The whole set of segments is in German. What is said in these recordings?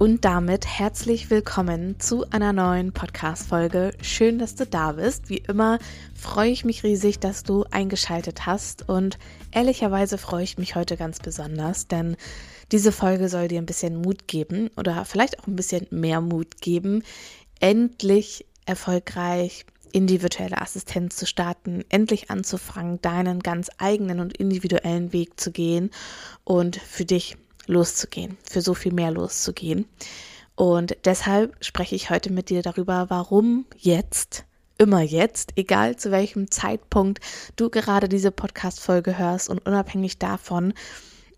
Und damit herzlich willkommen zu einer neuen Podcast-Folge. Schön, dass du da bist. Wie immer freue ich mich riesig, dass du eingeschaltet hast. Und ehrlicherweise freue ich mich heute ganz besonders, denn diese Folge soll dir ein bisschen Mut geben oder vielleicht auch ein bisschen mehr Mut geben, endlich erfolgreich in die virtuelle Assistenz zu starten, endlich anzufangen, deinen ganz eigenen und individuellen Weg zu gehen und für dich loszugehen, für so viel mehr loszugehen. Und deshalb spreche ich heute mit dir darüber, warum jetzt, immer jetzt, egal zu welchem Zeitpunkt du gerade diese Podcast-Folge hörst und unabhängig davon,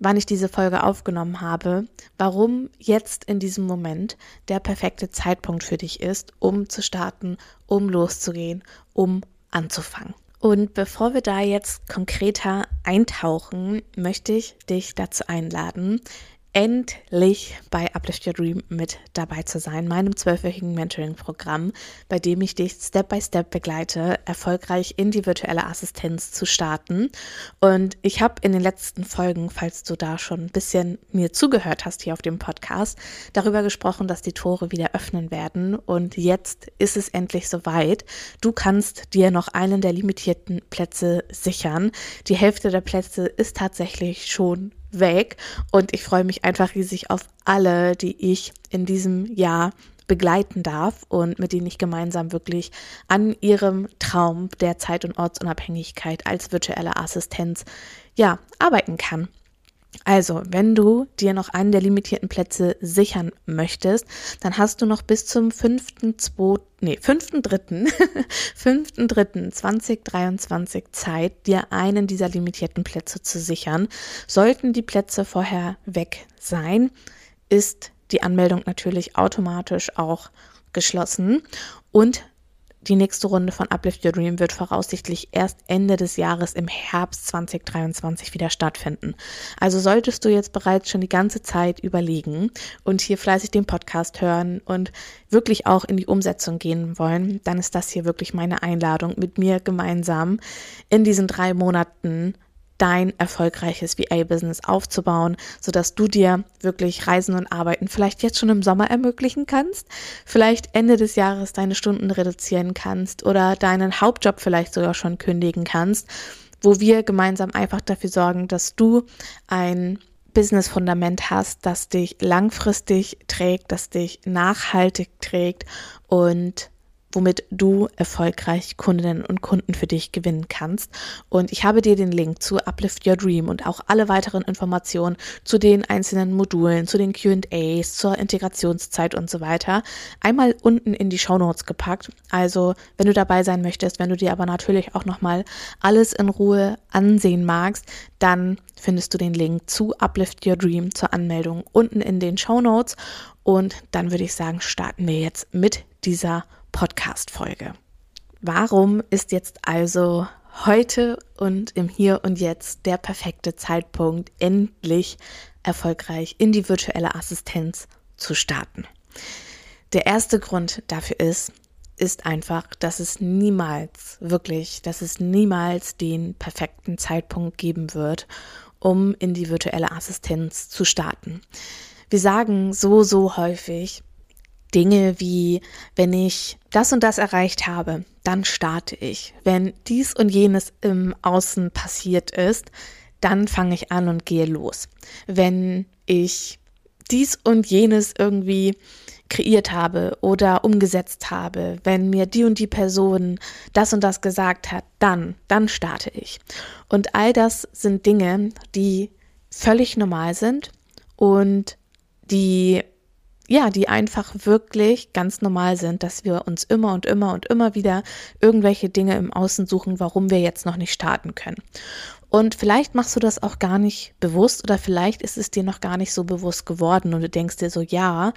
wann ich diese Folge aufgenommen habe, warum jetzt in diesem Moment der perfekte Zeitpunkt für dich ist, um zu starten, um loszugehen, um anzufangen. Und bevor wir da jetzt konkreter eintauchen, möchte ich dich dazu einladen, endlich bei Uplift Your Dream mit dabei zu sein, meinem zwölfwöchigen Mentoring-Programm, bei dem ich dich Step by Step begleite, erfolgreich in die virtuelle Assistenz zu starten. Und ich habe in den letzten Folgen, falls du da schon ein bisschen mir zugehört hast hier auf dem Podcast, darüber gesprochen, dass die Tore wieder öffnen werden. Und jetzt ist es endlich soweit. Du kannst dir noch einen der limitierten Plätze sichern. Die Hälfte der Plätze ist tatsächlich schon weg und ich freue mich einfach riesig auf alle, die ich in diesem Jahr begleiten darf und mit denen ich gemeinsam wirklich an ihrem Traum der Zeit- und Ortsunabhängigkeit als virtuelle Assistenz ja arbeiten kann. Also, wenn du dir noch einen der limitierten Plätze sichern möchtest, dann hast du noch bis zum 5.2., nee, 5.3., 5.3.2023 Zeit, dir einen dieser limitierten Plätze zu sichern. Sollten die Plätze vorher weg sein, ist die Anmeldung natürlich automatisch auch geschlossen und die nächste Runde von Uplift Your Dream wird voraussichtlich erst Ende des Jahres im Herbst 2023 wieder stattfinden. Also solltest du jetzt bereits schon die ganze Zeit überlegen und hier fleißig den Podcast hören und wirklich auch in die Umsetzung gehen wollen, dann ist das hier wirklich meine Einladung, mit mir gemeinsam in diesen drei Monaten dein erfolgreiches VA-Business aufzubauen, sodass du dir wirklich Reisen und Arbeiten vielleicht jetzt schon im Sommer ermöglichen kannst, vielleicht Ende des Jahres deine Stunden reduzieren kannst oder deinen Hauptjob vielleicht sogar schon kündigen kannst, wo wir gemeinsam einfach dafür sorgen, dass du ein Business-Fundament hast, das dich langfristig trägt, das dich nachhaltig trägt und womit du erfolgreich Kundinnen und Kunden für dich gewinnen kannst. Und ich habe dir den Link zu Uplift Your Dream und auch alle weiteren Informationen zu den einzelnen Modulen, zu den QAs, zur Integrationszeit und so weiter einmal unten in die Show Notes gepackt. Also, wenn du dabei sein möchtest, wenn du dir aber natürlich auch nochmal alles in Ruhe ansehen magst, dann findest du den Link zu Uplift Your Dream zur Anmeldung unten in den Show Notes. Und dann würde ich sagen, starten wir jetzt mit dieser Podcast-Folge. Warum ist jetzt also heute und im Hier und Jetzt der perfekte Zeitpunkt, endlich erfolgreich in die virtuelle Assistenz zu starten? Der erste Grund dafür ist, ist einfach, dass es niemals, wirklich, dass es niemals den perfekten Zeitpunkt geben wird, um in die virtuelle Assistenz zu starten. Wir sagen so, so häufig, Dinge wie, wenn ich das und das erreicht habe, dann starte ich. Wenn dies und jenes im Außen passiert ist, dann fange ich an und gehe los. Wenn ich dies und jenes irgendwie kreiert habe oder umgesetzt habe, wenn mir die und die Person das und das gesagt hat, dann, dann starte ich. Und all das sind Dinge, die völlig normal sind und die ja, die einfach wirklich ganz normal sind, dass wir uns immer und immer und immer wieder irgendwelche Dinge im Außen suchen, warum wir jetzt noch nicht starten können. Und vielleicht machst du das auch gar nicht bewusst oder vielleicht ist es dir noch gar nicht so bewusst geworden und du denkst dir so, ja,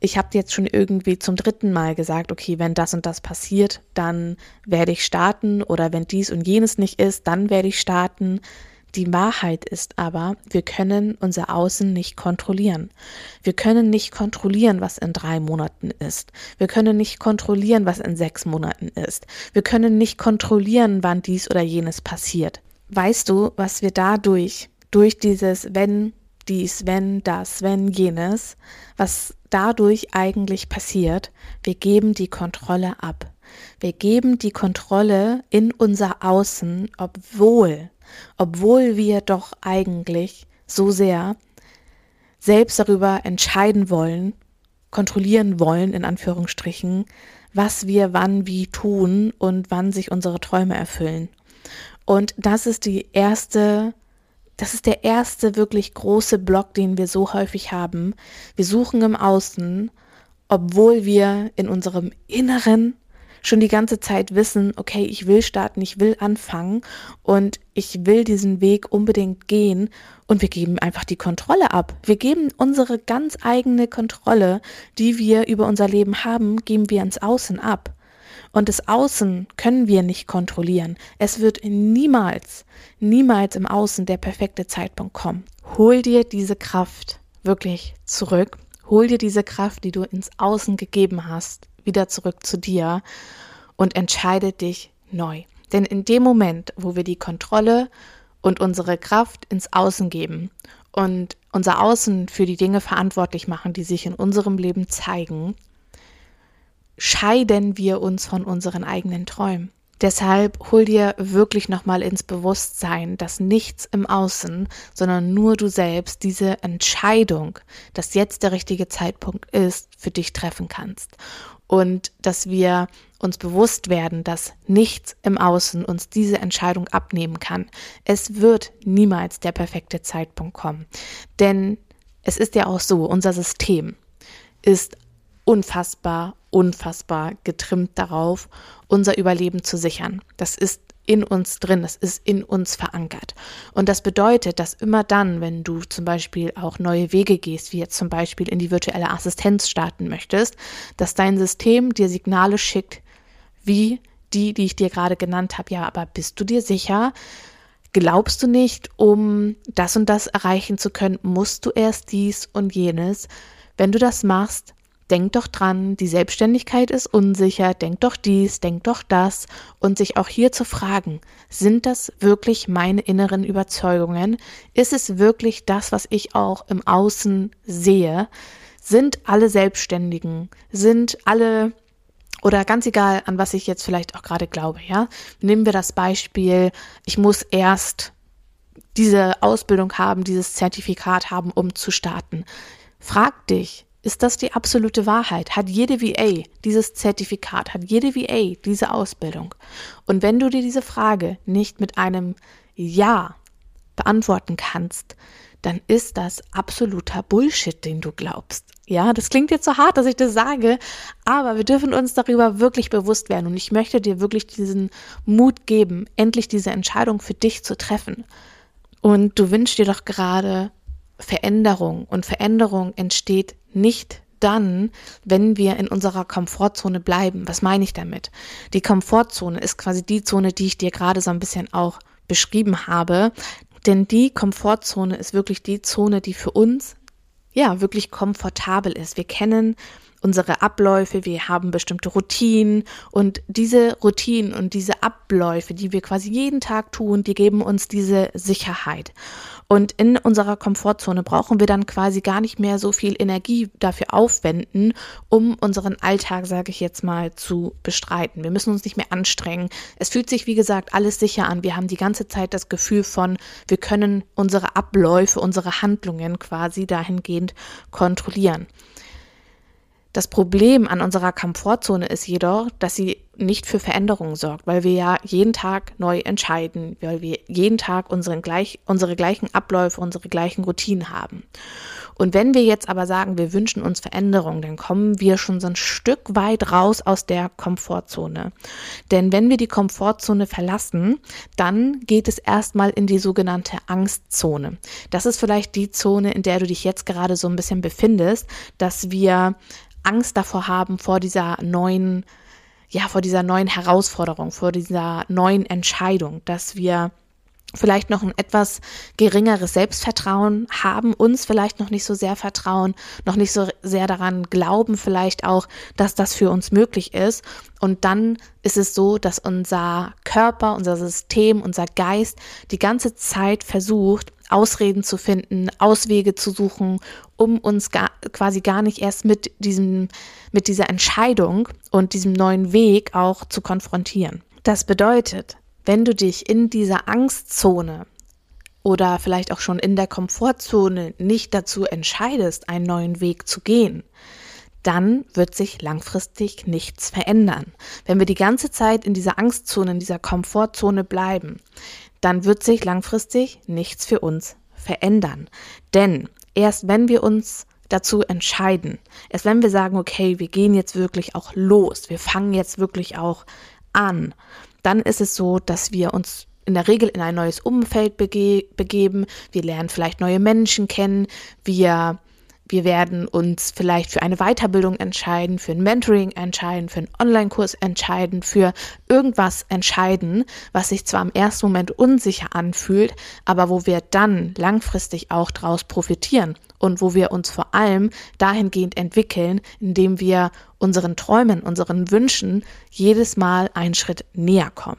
ich habe jetzt schon irgendwie zum dritten Mal gesagt, okay, wenn das und das passiert, dann werde ich starten oder wenn dies und jenes nicht ist, dann werde ich starten. Die Wahrheit ist aber, wir können unser Außen nicht kontrollieren. Wir können nicht kontrollieren, was in drei Monaten ist. Wir können nicht kontrollieren, was in sechs Monaten ist. Wir können nicht kontrollieren, wann dies oder jenes passiert. Weißt du, was wir dadurch, durch dieses wenn dies, wenn das, wenn jenes, was dadurch eigentlich passiert? Wir geben die Kontrolle ab. Wir geben die Kontrolle in unser Außen, obwohl obwohl wir doch eigentlich so sehr selbst darüber entscheiden wollen, kontrollieren wollen, in Anführungsstrichen, was wir wann wie tun und wann sich unsere Träume erfüllen. Und das ist die erste, das ist der erste wirklich große Block, den wir so häufig haben. Wir suchen im Außen, obwohl wir in unserem Inneren schon die ganze Zeit wissen, okay, ich will starten, ich will anfangen und ich will diesen Weg unbedingt gehen und wir geben einfach die Kontrolle ab. Wir geben unsere ganz eigene Kontrolle, die wir über unser Leben haben, geben wir ins Außen ab. Und das Außen können wir nicht kontrollieren. Es wird niemals, niemals im Außen der perfekte Zeitpunkt kommen. Hol dir diese Kraft wirklich zurück. Hol dir diese Kraft, die du ins Außen gegeben hast, wieder zurück zu dir und entscheide dich neu. Denn in dem Moment, wo wir die Kontrolle und unsere Kraft ins Außen geben und unser Außen für die Dinge verantwortlich machen, die sich in unserem Leben zeigen, scheiden wir uns von unseren eigenen Träumen. Deshalb hol dir wirklich nochmal ins Bewusstsein, dass nichts im Außen, sondern nur du selbst diese Entscheidung, dass jetzt der richtige Zeitpunkt ist, für dich treffen kannst und dass wir uns bewusst werden, dass nichts im Außen uns diese Entscheidung abnehmen kann. Es wird niemals der perfekte Zeitpunkt kommen. Denn es ist ja auch so, unser System ist unfassbar, unfassbar getrimmt darauf, unser Überleben zu sichern. Das ist in uns drin, das ist in uns verankert. Und das bedeutet, dass immer dann, wenn du zum Beispiel auch neue Wege gehst, wie jetzt zum Beispiel in die virtuelle Assistenz starten möchtest, dass dein System dir Signale schickt, wie die, die ich dir gerade genannt habe. Ja, aber bist du dir sicher? Glaubst du nicht, um das und das erreichen zu können, musst du erst dies und jenes? Wenn du das machst, denk doch dran, die Selbstständigkeit ist unsicher, denk doch dies, denk doch das und sich auch hier zu fragen, sind das wirklich meine inneren Überzeugungen? Ist es wirklich das, was ich auch im Außen sehe? Sind alle Selbstständigen, sind alle oder ganz egal, an was ich jetzt vielleicht auch gerade glaube, ja? Nehmen wir das Beispiel, ich muss erst diese Ausbildung haben, dieses Zertifikat haben, um zu starten. Frag dich, ist das die absolute Wahrheit? Hat jede VA dieses Zertifikat? Hat jede VA diese Ausbildung? Und wenn du dir diese Frage nicht mit einem Ja beantworten kannst, dann ist das absoluter Bullshit, den du glaubst. Ja, das klingt jetzt so hart, dass ich das sage, aber wir dürfen uns darüber wirklich bewusst werden und ich möchte dir wirklich diesen Mut geben, endlich diese Entscheidung für dich zu treffen. Und du wünschst dir doch gerade Veränderung und Veränderung entsteht nicht dann, wenn wir in unserer Komfortzone bleiben. Was meine ich damit? Die Komfortzone ist quasi die Zone, die ich dir gerade so ein bisschen auch beschrieben habe. Denn die Komfortzone ist wirklich die Zone, die für uns ja wirklich komfortabel ist. Wir kennen unsere Abläufe, wir haben bestimmte Routinen und diese Routinen und diese Abläufe, die wir quasi jeden Tag tun, die geben uns diese Sicherheit. Und in unserer Komfortzone brauchen wir dann quasi gar nicht mehr so viel Energie dafür aufwenden, um unseren Alltag, sage ich jetzt mal, zu bestreiten. Wir müssen uns nicht mehr anstrengen. Es fühlt sich, wie gesagt, alles sicher an. Wir haben die ganze Zeit das Gefühl von, wir können unsere Abläufe, unsere Handlungen quasi dahingehend kontrollieren. Das Problem an unserer Komfortzone ist jedoch, dass sie nicht für Veränderungen sorgt, weil wir ja jeden Tag neu entscheiden, weil wir jeden Tag unseren gleich, unsere gleichen Abläufe, unsere gleichen Routinen haben. Und wenn wir jetzt aber sagen, wir wünschen uns Veränderung, dann kommen wir schon so ein Stück weit raus aus der Komfortzone. Denn wenn wir die Komfortzone verlassen, dann geht es erstmal in die sogenannte Angstzone. Das ist vielleicht die Zone, in der du dich jetzt gerade so ein bisschen befindest, dass wir Angst davor haben, vor dieser neuen, ja, vor dieser neuen Herausforderung, vor dieser neuen Entscheidung, dass wir vielleicht noch ein etwas geringeres Selbstvertrauen haben, uns vielleicht noch nicht so sehr vertrauen, noch nicht so sehr daran glauben, vielleicht auch, dass das für uns möglich ist. Und dann ist es so, dass unser Körper, unser System, unser Geist die ganze Zeit versucht, Ausreden zu finden, Auswege zu suchen, um uns gar, quasi gar nicht erst mit diesem, mit dieser Entscheidung und diesem neuen Weg auch zu konfrontieren. Das bedeutet, wenn du dich in dieser Angstzone oder vielleicht auch schon in der Komfortzone nicht dazu entscheidest, einen neuen Weg zu gehen, dann wird sich langfristig nichts verändern. Wenn wir die ganze Zeit in dieser Angstzone, in dieser Komfortzone bleiben, dann wird sich langfristig nichts für uns verändern. Denn erst wenn wir uns dazu entscheiden, erst wenn wir sagen, okay, wir gehen jetzt wirklich auch los, wir fangen jetzt wirklich auch an, dann ist es so, dass wir uns in der Regel in ein neues Umfeld bege begeben. Wir lernen vielleicht neue Menschen kennen. Wir, wir werden uns vielleicht für eine Weiterbildung entscheiden, für ein Mentoring entscheiden, für einen Online-Kurs entscheiden, für irgendwas entscheiden, was sich zwar im ersten Moment unsicher anfühlt, aber wo wir dann langfristig auch daraus profitieren und wo wir uns vor allem dahingehend entwickeln, indem wir unseren Träumen, unseren Wünschen jedes Mal einen Schritt näher kommen.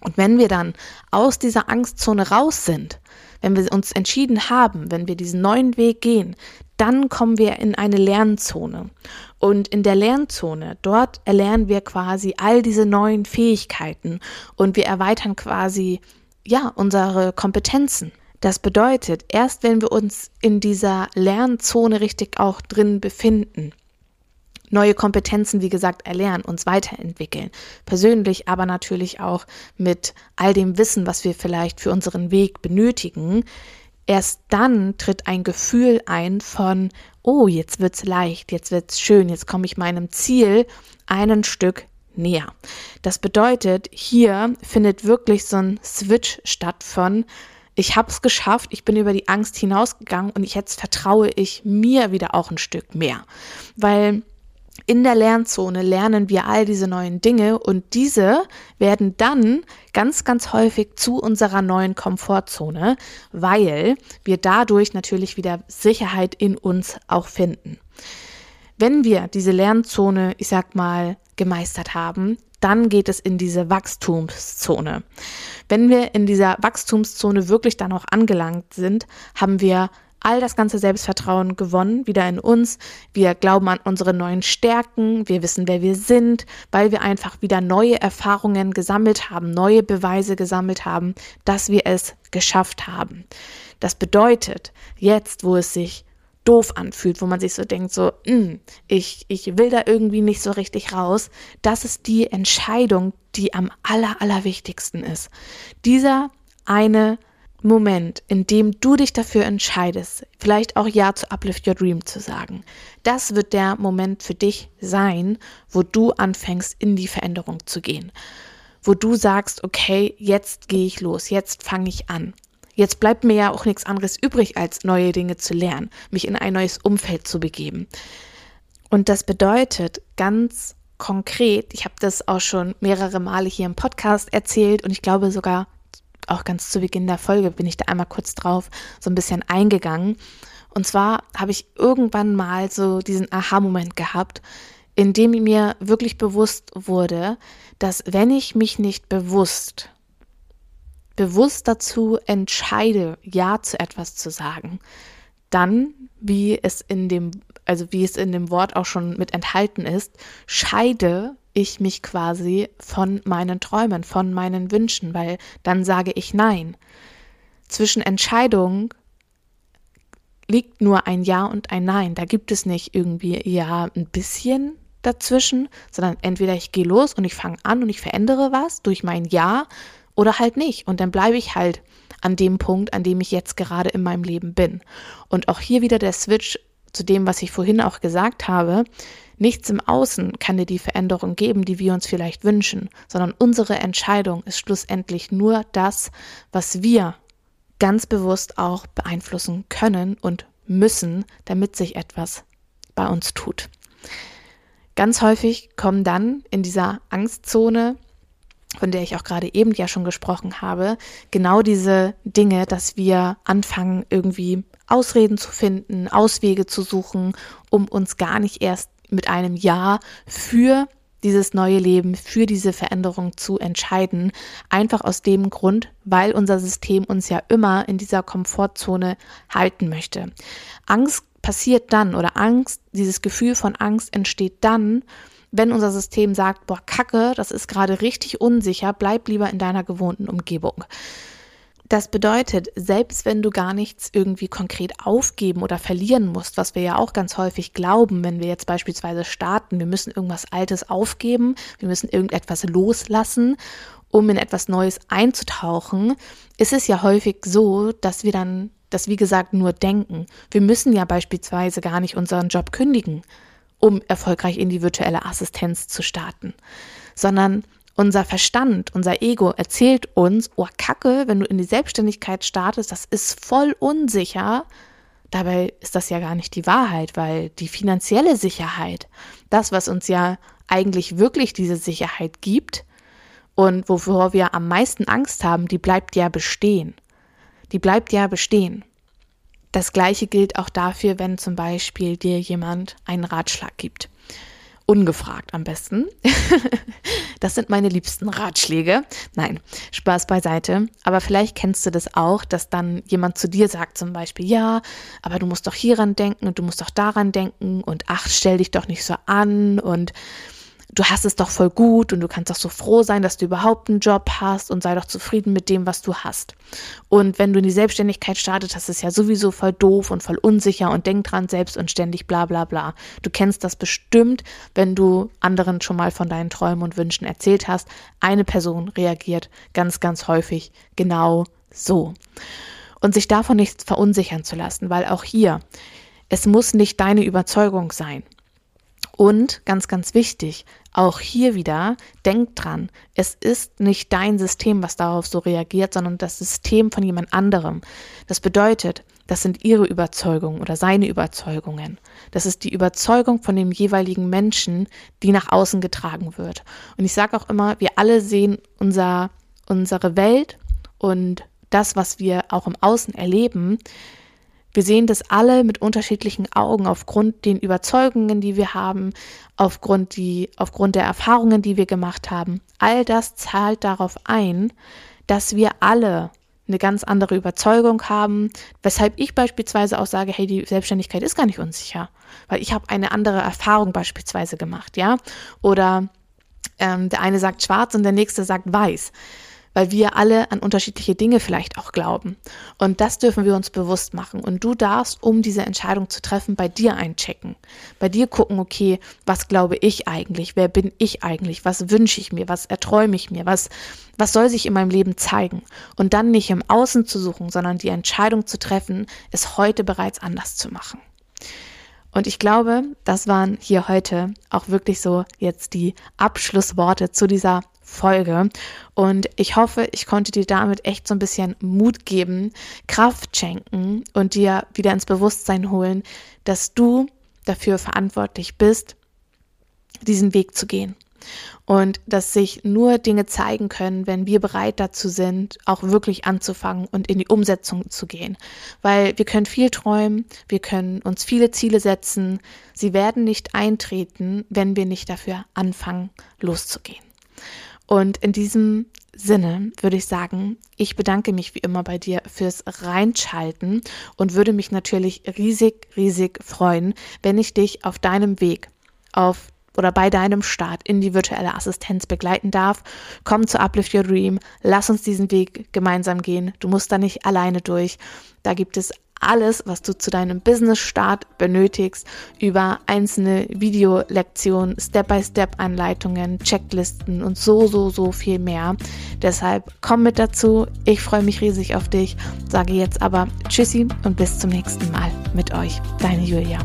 Und wenn wir dann aus dieser Angstzone raus sind, wenn wir uns entschieden haben, wenn wir diesen neuen Weg gehen, dann kommen wir in eine Lernzone. Und in der Lernzone, dort erlernen wir quasi all diese neuen Fähigkeiten und wir erweitern quasi, ja, unsere Kompetenzen. Das bedeutet, erst wenn wir uns in dieser Lernzone richtig auch drin befinden, neue Kompetenzen, wie gesagt, erlernen, uns weiterentwickeln, persönlich, aber natürlich auch mit all dem Wissen, was wir vielleicht für unseren Weg benötigen, erst dann tritt ein Gefühl ein von, oh, jetzt wird's leicht, jetzt wird's schön, jetzt komme ich meinem Ziel einen Stück näher. Das bedeutet, hier findet wirklich so ein Switch statt von, ich habe es geschafft, ich bin über die Angst hinausgegangen und jetzt vertraue ich mir wieder auch ein Stück mehr. Weil in der Lernzone lernen wir all diese neuen Dinge und diese werden dann ganz, ganz häufig zu unserer neuen Komfortzone, weil wir dadurch natürlich wieder Sicherheit in uns auch finden. Wenn wir diese Lernzone, ich sag mal, gemeistert haben, dann geht es in diese Wachstumszone. Wenn wir in dieser Wachstumszone wirklich dann auch angelangt sind, haben wir all das ganze Selbstvertrauen gewonnen, wieder in uns. Wir glauben an unsere neuen Stärken, wir wissen, wer wir sind, weil wir einfach wieder neue Erfahrungen gesammelt haben, neue Beweise gesammelt haben, dass wir es geschafft haben. Das bedeutet, jetzt, wo es sich doof anfühlt, wo man sich so denkt, so, hm, ich, ich will da irgendwie nicht so richtig raus, das ist die Entscheidung, die am aller, allerwichtigsten ist. Dieser eine Moment, in dem du dich dafür entscheidest, vielleicht auch Ja zu Uplift Your Dream zu sagen, das wird der Moment für dich sein, wo du anfängst, in die Veränderung zu gehen. Wo du sagst, okay, jetzt gehe ich los, jetzt fange ich an. Jetzt bleibt mir ja auch nichts anderes übrig, als neue Dinge zu lernen, mich in ein neues Umfeld zu begeben. Und das bedeutet ganz konkret, ich habe das auch schon mehrere Male hier im Podcast erzählt und ich glaube sogar auch ganz zu Beginn der Folge bin ich da einmal kurz drauf so ein bisschen eingegangen. Und zwar habe ich irgendwann mal so diesen Aha-Moment gehabt, in dem mir wirklich bewusst wurde, dass wenn ich mich nicht bewusst bewusst dazu entscheide, Ja zu etwas zu sagen, dann, wie es in dem, also wie es in dem Wort auch schon mit enthalten ist, scheide ich mich quasi von meinen Träumen, von meinen Wünschen, weil dann sage ich Nein. Zwischen Entscheidung liegt nur ein Ja und ein Nein. Da gibt es nicht irgendwie ja ein bisschen dazwischen, sondern entweder ich gehe los und ich fange an und ich verändere was durch mein Ja oder halt nicht. Und dann bleibe ich halt an dem Punkt, an dem ich jetzt gerade in meinem Leben bin. Und auch hier wieder der Switch zu dem, was ich vorhin auch gesagt habe. Nichts im Außen kann dir die Veränderung geben, die wir uns vielleicht wünschen, sondern unsere Entscheidung ist schlussendlich nur das, was wir ganz bewusst auch beeinflussen können und müssen, damit sich etwas bei uns tut. Ganz häufig kommen dann in dieser Angstzone, von der ich auch gerade eben ja schon gesprochen habe, genau diese Dinge, dass wir anfangen, irgendwie Ausreden zu finden, Auswege zu suchen, um uns gar nicht erst mit einem Ja für dieses neue Leben, für diese Veränderung zu entscheiden. Einfach aus dem Grund, weil unser System uns ja immer in dieser Komfortzone halten möchte. Angst passiert dann oder Angst, dieses Gefühl von Angst entsteht dann, wenn unser System sagt, boah, Kacke, das ist gerade richtig unsicher, bleib lieber in deiner gewohnten Umgebung. Das bedeutet, selbst wenn du gar nichts irgendwie konkret aufgeben oder verlieren musst, was wir ja auch ganz häufig glauben, wenn wir jetzt beispielsweise starten, wir müssen irgendwas Altes aufgeben, wir müssen irgendetwas loslassen, um in etwas Neues einzutauchen, ist es ja häufig so, dass wir dann das, wie gesagt, nur denken. Wir müssen ja beispielsweise gar nicht unseren Job kündigen, um erfolgreich in die virtuelle Assistenz zu starten, sondern unser Verstand, unser Ego erzählt uns, oh Kacke, wenn du in die Selbstständigkeit startest, das ist voll unsicher. Dabei ist das ja gar nicht die Wahrheit, weil die finanzielle Sicherheit, das, was uns ja eigentlich wirklich diese Sicherheit gibt und wovor wir am meisten Angst haben, die bleibt ja bestehen. Die bleibt ja bestehen. Das gleiche gilt auch dafür, wenn zum Beispiel dir jemand einen Ratschlag gibt ungefragt am besten. das sind meine liebsten Ratschläge. Nein, Spaß beiseite. Aber vielleicht kennst du das auch, dass dann jemand zu dir sagt zum Beispiel, ja, aber du musst doch hieran denken und du musst doch daran denken und ach, stell dich doch nicht so an und du hast es doch voll gut und du kannst doch so froh sein, dass du überhaupt einen Job hast und sei doch zufrieden mit dem, was du hast. Und wenn du in die Selbstständigkeit startet, das ist ja sowieso voll doof und voll unsicher und denk dran selbst und ständig bla bla bla. Du kennst das bestimmt, wenn du anderen schon mal von deinen Träumen und Wünschen erzählt hast. Eine Person reagiert ganz, ganz häufig genau so. Und sich davon nicht verunsichern zu lassen, weil auch hier, es muss nicht deine Überzeugung sein. Und ganz, ganz wichtig, auch hier wieder, denk dran, es ist nicht dein System, was darauf so reagiert, sondern das System von jemand anderem. Das bedeutet, das sind ihre Überzeugungen oder seine Überzeugungen. Das ist die Überzeugung von dem jeweiligen Menschen, die nach außen getragen wird. Und ich sage auch immer, wir alle sehen unser, unsere Welt und das, was wir auch im Außen erleben, wir sehen das alle mit unterschiedlichen Augen aufgrund den Überzeugungen, die wir haben, aufgrund, die, aufgrund der Erfahrungen, die wir gemacht haben. All das zahlt darauf ein, dass wir alle eine ganz andere Überzeugung haben, weshalb ich beispielsweise auch sage, hey, die Selbstständigkeit ist gar nicht unsicher, weil ich habe eine andere Erfahrung beispielsweise gemacht, ja, oder ähm, der eine sagt schwarz und der nächste sagt weiß weil wir alle an unterschiedliche Dinge vielleicht auch glauben. Und das dürfen wir uns bewusst machen. Und du darfst, um diese Entscheidung zu treffen, bei dir einchecken. Bei dir gucken, okay, was glaube ich eigentlich? Wer bin ich eigentlich? Was wünsche ich mir? Was erträume ich mir? Was, was soll sich in meinem Leben zeigen? Und dann nicht im Außen zu suchen, sondern die Entscheidung zu treffen, es heute bereits anders zu machen. Und ich glaube, das waren hier heute auch wirklich so jetzt die Abschlussworte zu dieser Folge. Und ich hoffe, ich konnte dir damit echt so ein bisschen Mut geben, Kraft schenken und dir wieder ins Bewusstsein holen, dass du dafür verantwortlich bist, diesen Weg zu gehen. Und dass sich nur Dinge zeigen können, wenn wir bereit dazu sind, auch wirklich anzufangen und in die Umsetzung zu gehen. Weil wir können viel träumen, wir können uns viele Ziele setzen, sie werden nicht eintreten, wenn wir nicht dafür anfangen, loszugehen. Und in diesem Sinne würde ich sagen, ich bedanke mich wie immer bei dir fürs Reinschalten und würde mich natürlich riesig, riesig freuen, wenn ich dich auf deinem Weg auf oder bei deinem Start in die virtuelle Assistenz begleiten darf. Komm zu Uplift Your Dream, lass uns diesen Weg gemeinsam gehen. Du musst da nicht alleine durch. Da gibt es alles, was du zu deinem Business-Start benötigst, über einzelne Videolektionen, Step-by-Step-Anleitungen, Checklisten und so, so, so viel mehr. Deshalb komm mit dazu. Ich freue mich riesig auf dich. Sage jetzt aber Tschüssi und bis zum nächsten Mal mit euch. Deine Julia.